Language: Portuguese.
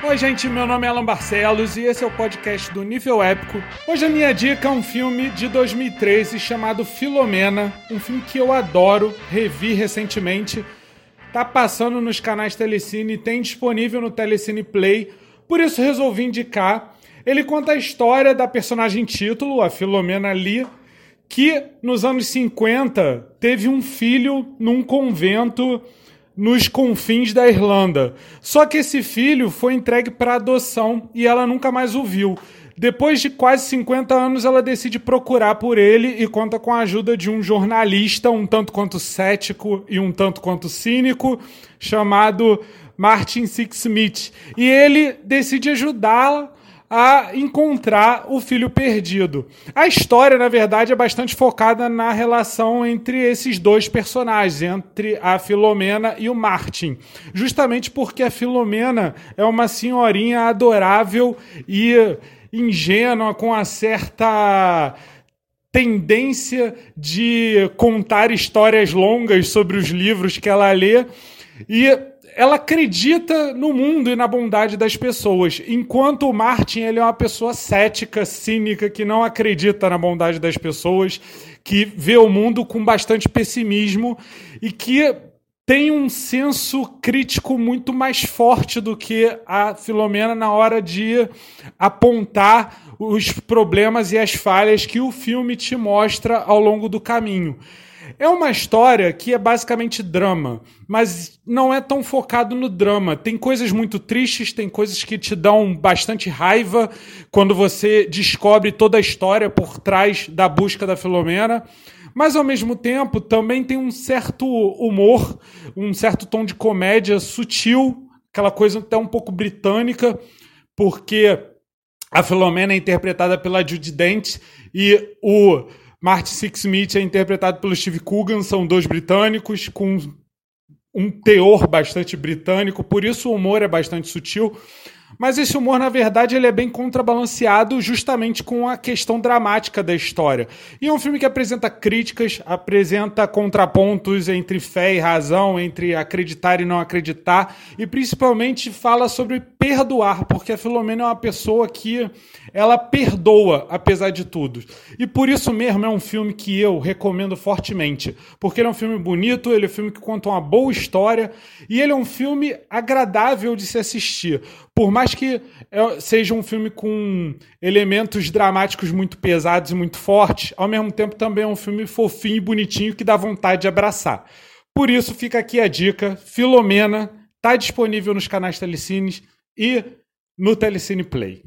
Oi, gente, meu nome é Alan Barcelos e esse é o podcast do Nível Épico. Hoje a minha dica é um filme de 2013 chamado Filomena, um filme que eu adoro, revi recentemente. Tá passando nos canais Telecine, tem disponível no Telecine Play, por isso resolvi indicar. Ele conta a história da personagem título, a Filomena Lee, que nos anos 50 teve um filho num convento nos confins da Irlanda. Só que esse filho foi entregue para adoção e ela nunca mais o viu. Depois de quase 50 anos, ela decide procurar por ele e conta com a ajuda de um jornalista, um tanto quanto cético e um tanto quanto cínico, chamado Martin Sixsmith. E ele decide ajudá-la a encontrar o filho perdido. A história, na verdade, é bastante focada na relação entre esses dois personagens, entre a Filomena e o Martin. Justamente porque a Filomena é uma senhorinha adorável e ingênua, com uma certa tendência de contar histórias longas sobre os livros que ela lê. E ela acredita no mundo e na bondade das pessoas, enquanto o Martin ele é uma pessoa cética, cínica, que não acredita na bondade das pessoas, que vê o mundo com bastante pessimismo e que tem um senso crítico muito mais forte do que a Filomena na hora de apontar os problemas e as falhas que o filme te mostra ao longo do caminho. É uma história que é basicamente drama, mas não é tão focado no drama. Tem coisas muito tristes, tem coisas que te dão bastante raiva quando você descobre toda a história por trás da busca da Filomena. Mas ao mesmo tempo também tem um certo humor, um certo tom de comédia sutil, aquela coisa até um pouco britânica, porque a Filomena é interpretada pela Judy Dent e o Martin Sixsmith é interpretado pelo Steve Coogan, são dois britânicos com um teor bastante britânico, por isso o humor é bastante sutil. Mas esse humor, na verdade, ele é bem contrabalanceado justamente com a questão dramática da história. E é um filme que apresenta críticas, apresenta contrapontos entre fé e razão, entre acreditar e não acreditar, e principalmente fala sobre perdoar, porque a Filomena é uma pessoa que ela perdoa apesar de tudo. E por isso mesmo é um filme que eu recomendo fortemente, porque ele é um filme bonito, ele é um filme que conta uma boa história e ele é um filme agradável de se assistir. Por mais que é, seja um filme com elementos dramáticos muito pesados e muito fortes, ao mesmo tempo também é um filme fofinho e bonitinho que dá vontade de abraçar. Por isso fica aqui a dica, Filomena está disponível nos canais Telecines e no Telecine Play.